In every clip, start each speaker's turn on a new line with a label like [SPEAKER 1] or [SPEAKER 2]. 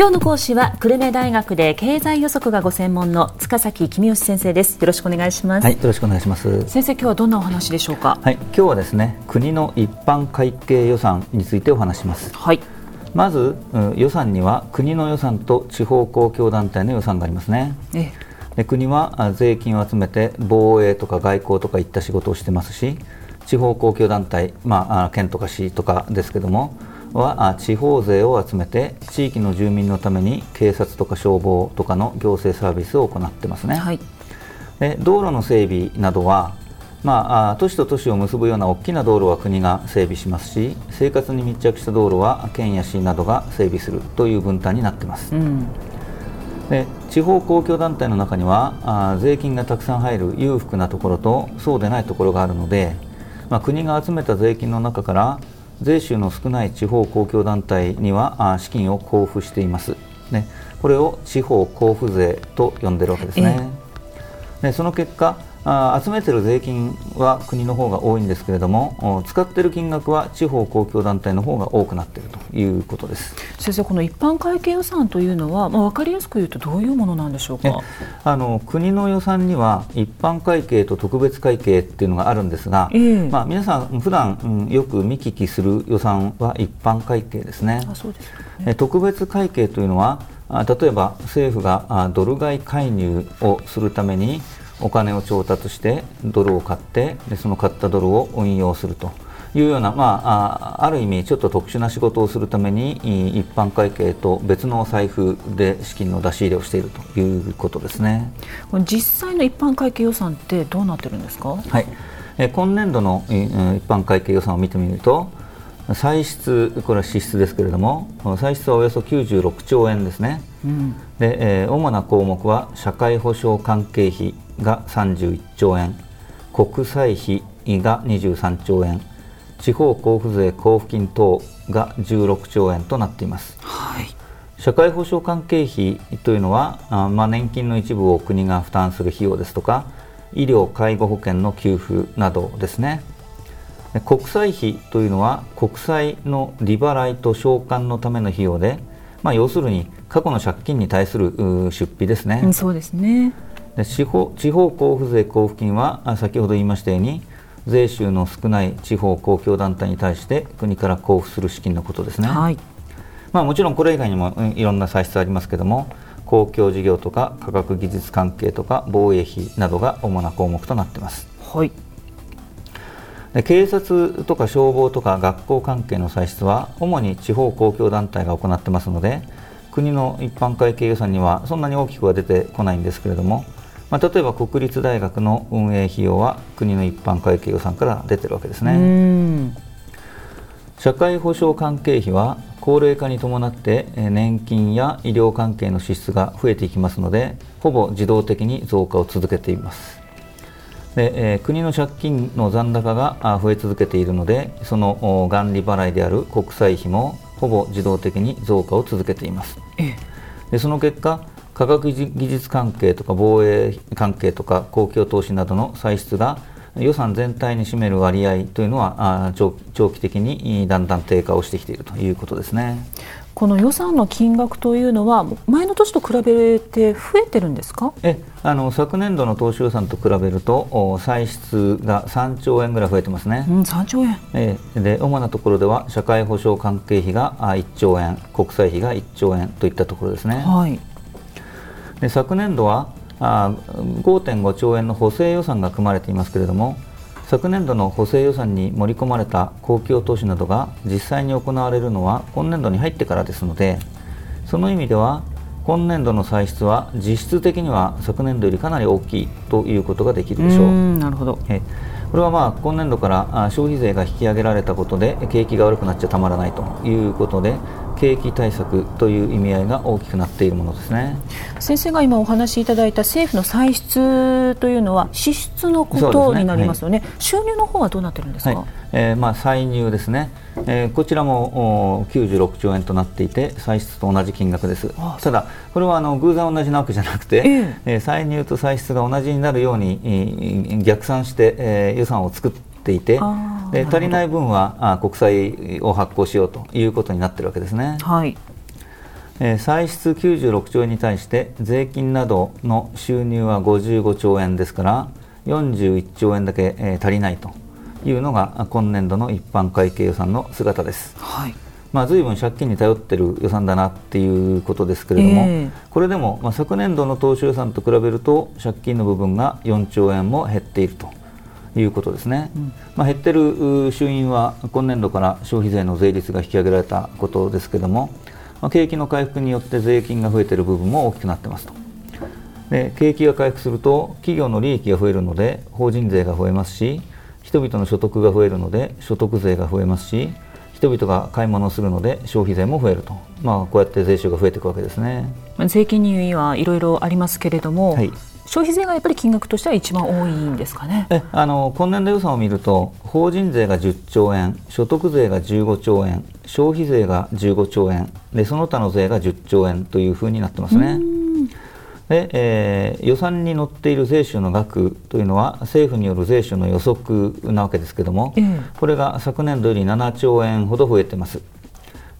[SPEAKER 1] 今日の講師は久留米大学で経済予測がご専門の塚崎公義先生です。よろしくお願いします。
[SPEAKER 2] はいよろしくお願いします。
[SPEAKER 1] 先生今日はどんなお話でしょうか？
[SPEAKER 2] はい今日はですね国の一般会計予算についてお話します。
[SPEAKER 1] はい。
[SPEAKER 2] まず予算には国の予算と地方公共団体の予算がありますね。
[SPEAKER 1] え
[SPEAKER 2] で国は税金を集めて防衛とか外交とかいった仕事をしてますし地方公共団体、まあ、県とか市とかですけどもは地方税を集めて地域の住民のために警察とか消防とかの行政サービスを行ってますね、
[SPEAKER 1] はい、
[SPEAKER 2] で道路の整備などは、まあ、都市と都市を結ぶような大きな道路は国が整備しますし生活に密着した道路は県や市などが整備するという分担になっています、
[SPEAKER 1] うん、
[SPEAKER 2] で地方公共団体の中にはあ税金がたくさん入る裕福なところとそうでないところがあるので、まあ、国が集めた税金の中から税収の少ない地方公共団体には資金を交付しています、ね、これを地方交付税と呼んでるわけですね、でその結果あ集めてる税金は国の方が多いんですけれども使っている金額は地方公共団体の方が多くなっているということです。
[SPEAKER 1] 先生この一般会計予算というのは、まあ、分かりやすく言うとどういうものなんでしょうか？
[SPEAKER 2] あの国の予算には一般会計と特別会計っていうのがあるんですが、
[SPEAKER 1] えー、
[SPEAKER 2] まあ、皆さん普段、うん、よく見聞きする予算は一般会計ですね。
[SPEAKER 1] あそうですね
[SPEAKER 2] 特別会計というのは例えば政府がドル買い介入をするためにお金を調達してドルを買ってでその買ったドルを運用すると。いうような、まあ、ある意味ちょっと特殊な仕事をするために一般会計と別の財布で資金の出し入れをしているということですね。
[SPEAKER 1] 実際の一般会計予算ってどうなってるんですか、
[SPEAKER 2] はい、え今年度の一般会計予算を見てみると歳出、これは支出ですけれども、歳出はおよそ96兆円ですね、
[SPEAKER 1] うん、
[SPEAKER 2] でえー、主な項目は社会保障関係費が31兆円、国債費が23兆円、地方交付税交付金等が16兆円となっています。
[SPEAKER 1] はい。
[SPEAKER 2] 社会保障関係費というのは、あまあ、年金の一部を国が負担する費用ですとか医療・介護保険の給付などですね国債費というのは国債の利払いと償還のための費用で、まあ、要するに過去の借金に対する出費ですね。
[SPEAKER 1] そうですね
[SPEAKER 2] で地方地方交付税交付金は先ほど言いましたように税収の少ない地方公共団体に対して国から交付する資金のことですね。
[SPEAKER 1] はい
[SPEAKER 2] まあ、もちろんこれ以外にもいろんな歳出ありますけれども公共事業とか科学技術関係とか防衛費などが主な項目となっています。
[SPEAKER 1] はい
[SPEAKER 2] で警察とか消防とか学校関係の歳出は主に地方公共団体が行ってますので国の一般会計予算にはそんなに大きくは出てこないんですけれども、まあ、例えば国立大学の運営費用は国の一般会計予算から出てるわけですね。社会保障関係費は高齢化に伴って年金や医療関係の支出が増えていきますのでほぼ自動的に増加を続けていますで、えー、国の借金の残高が増え続けているのでその元利払いである国債費もほぼ自動的に増加を続けています。でその結果科学技術関係とか防衛関係とか公共投資などの歳出が予算全体に占める割合というのは長期的にだんだん低下をしてきているということですね。
[SPEAKER 1] この予算の金額というのは前の年と比べて増えてるんですか？
[SPEAKER 2] えあの昨年度の当初予算と比べると歳出が3兆円ぐらい増えてますね、
[SPEAKER 1] うん、3兆円。
[SPEAKER 2] えで主なところでは社会保障関係費が1兆円国債費が1兆円といったところですね、
[SPEAKER 1] はい、
[SPEAKER 2] で昨年度はあ5.5兆円の補正予算が組まれていますけれども昨年度の補正予算に盛り込まれた公共投資などが実際に行われるのは今年度に入ってからですのでその意味では今年度の歳出は実質的には昨年度よりかなり大きいということができるでしょう。
[SPEAKER 1] なるほど
[SPEAKER 2] これはまあ今年度から消費税が引き上げられたことで景気が悪くなっちゃたまらないということで景気対策という意味合いが大きくなっているものですね。
[SPEAKER 1] 先生が今お話しいただいた政府の歳出というのは支出のことになりますよね、ね。はい、収入の方はどうなってるんですか、はい、
[SPEAKER 2] えー、まあ歳入ですね、えー、こちらも96兆円となっていて歳出と同じ金額です。ただこれはあの偶然同じなわけじゃなくて、えー、えー、歳入と歳出が同じになるように、えー、逆算して、えー、予算を作っていてで足りない分はあ国債を発行しようということになっているわけですね。
[SPEAKER 1] はい。
[SPEAKER 2] えー、歳出96兆円に対して税金などの収入は55兆円ですから41兆円だけ、えー、足りないというのが今年度の一般会計予算の姿です。はい。まあ、随分借金に頼っている予算だなっていうことですけれども、えー、これでも、まあ、昨年度の当初予算と比べると借金の部分が4兆円も減っているということですね、うん、まあ、減ってる収因は今年度から消費税の税率が引き上げられたことですけれども、まあ、景気の回復によって税金が増えている部分も大きくなってますと。で景気が回復すると企業の利益が増えるので法人税が増えますし人々の所得が増えるので所得税が増えますし人々が買い物をするので消費税も増えると、まあ、こうやって税収が増えていくわけですね。
[SPEAKER 1] 税金にはいろいろありますけれども、はい、消費税がやっぱり金額としては一番多いんですかね？
[SPEAKER 2] えあの今年度予算を見ると法人税が10兆円所得税が15兆円消費税が15兆円でその他の税が10兆円というふうになってますね。で、えー、予算に載っている税収の額というのは政府による税収の予測なわけですけれども、これが昨年度より7兆円ほど増えています。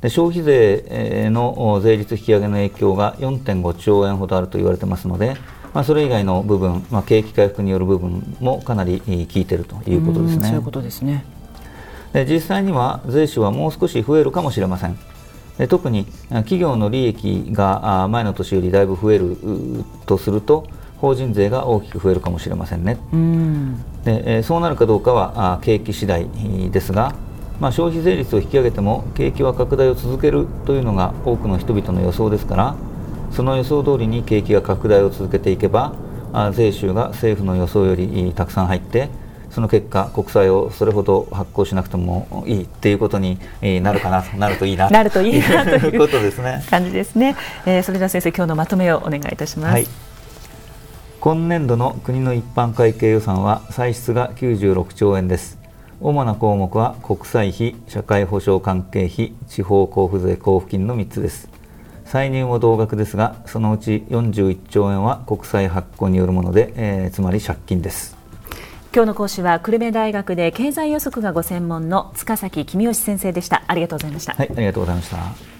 [SPEAKER 2] で消費税の税率引き上げの影響が4.5兆円ほどあると言われてますので、まあ、それ以外の部分、まあ、景気回復による部分もかなり効いているということですね。
[SPEAKER 1] そういうことですね
[SPEAKER 2] で実際には税収はもう少し増えるかもしれません。特に企業の利益が前の年よりだいぶ増えるとすると法人税が大きく増えるかもしれませんね。うんでそうなるかどうかは景気次第ですが、まあ、消費税率を引き上げても景気は拡大を続けるというのが多くの人々の予想ですからその予想通りに景気が拡大を続けていけば税収が政府の予想よりたくさん入ってその結果国債をそれほど発行しなくてもいいっていうことになるかななるといいな
[SPEAKER 1] なるといいなという
[SPEAKER 2] ことですね。
[SPEAKER 1] 感じですね、えー、それでは先生今日のまとめをお願いいたします、はい、
[SPEAKER 2] 今年度の国の一般会計予算は歳出が96兆円です。主な項目は国債費社会保障関係費地方交付税交付金の3つです歳入も同額ですがそのうち41兆円は国債発行によるもので、えー、つまり借金です。
[SPEAKER 1] 今日の講師は久留米大学で経済予測がご専門の塚崎君吉先生でした。ありがとうございました。
[SPEAKER 2] はいありがとうございました